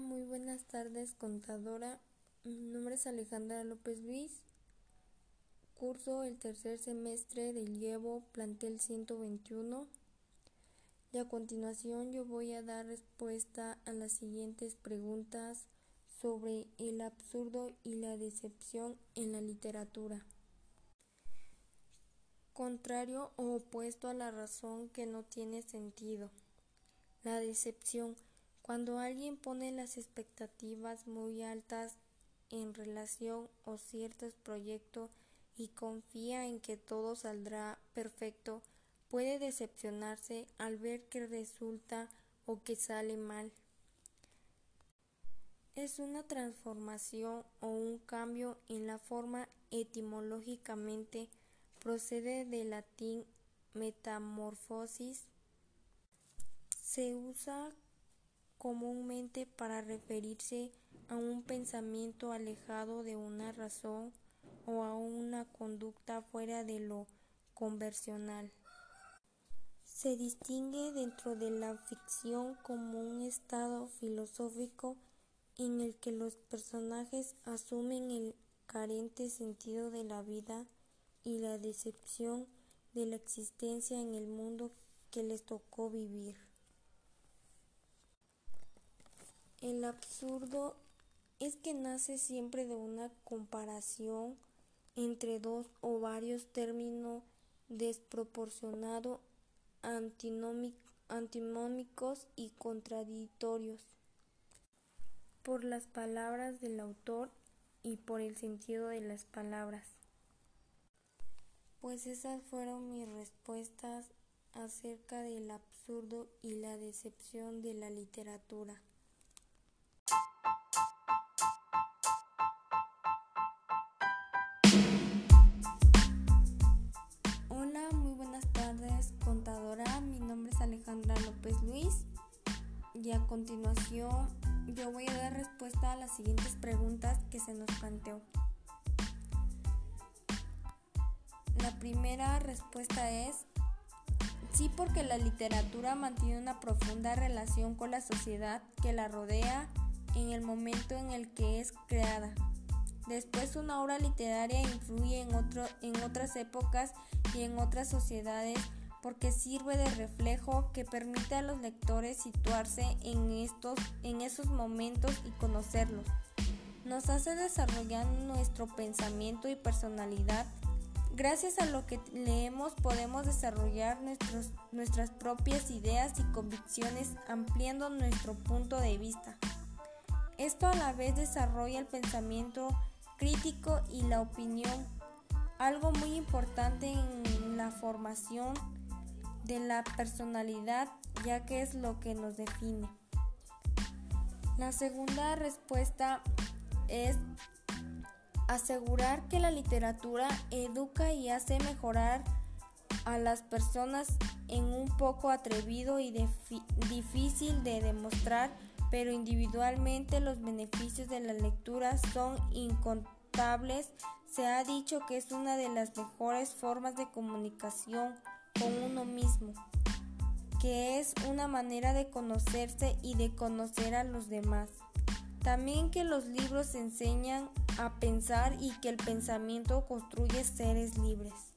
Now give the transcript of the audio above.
Muy buenas tardes, contadora. Mi nombre es Alejandra López Luis. Curso el tercer semestre del Llevo Plantel 121. Y a continuación yo voy a dar respuesta a las siguientes preguntas sobre el absurdo y la decepción en la literatura. Contrario o opuesto a la razón que no tiene sentido. La decepción cuando alguien pone las expectativas muy altas en relación o ciertos proyectos y confía en que todo saldrá perfecto, puede decepcionarse al ver que resulta o que sale mal. Es una transformación o un cambio en la forma etimológicamente procede del latín metamorfosis. Se usa comúnmente para referirse a un pensamiento alejado de una razón o a una conducta fuera de lo convencional. Se distingue dentro de la ficción como un estado filosófico en el que los personajes asumen el carente sentido de la vida y la decepción de la existencia en el mundo que les tocó vivir. El absurdo es que nace siempre de una comparación entre dos o varios términos desproporcionados, antinómicos y contradictorios por las palabras del autor y por el sentido de las palabras. Pues esas fueron mis respuestas acerca del absurdo y la decepción de la literatura. Y a continuación yo voy a dar respuesta a las siguientes preguntas que se nos planteó. La primera respuesta es sí porque la literatura mantiene una profunda relación con la sociedad que la rodea en el momento en el que es creada. Después una obra literaria influye en, otro, en otras épocas y en otras sociedades porque sirve de reflejo que permite a los lectores situarse en, estos, en esos momentos y conocerlos. Nos hace desarrollar nuestro pensamiento y personalidad. Gracias a lo que leemos podemos desarrollar nuestros, nuestras propias ideas y convicciones ampliando nuestro punto de vista. Esto a la vez desarrolla el pensamiento crítico y la opinión, algo muy importante en la formación de la personalidad ya que es lo que nos define. La segunda respuesta es asegurar que la literatura educa y hace mejorar a las personas en un poco atrevido y difícil de demostrar, pero individualmente los beneficios de la lectura son incontables. Se ha dicho que es una de las mejores formas de comunicación con uno mismo, que es una manera de conocerse y de conocer a los demás. También que los libros enseñan a pensar y que el pensamiento construye seres libres.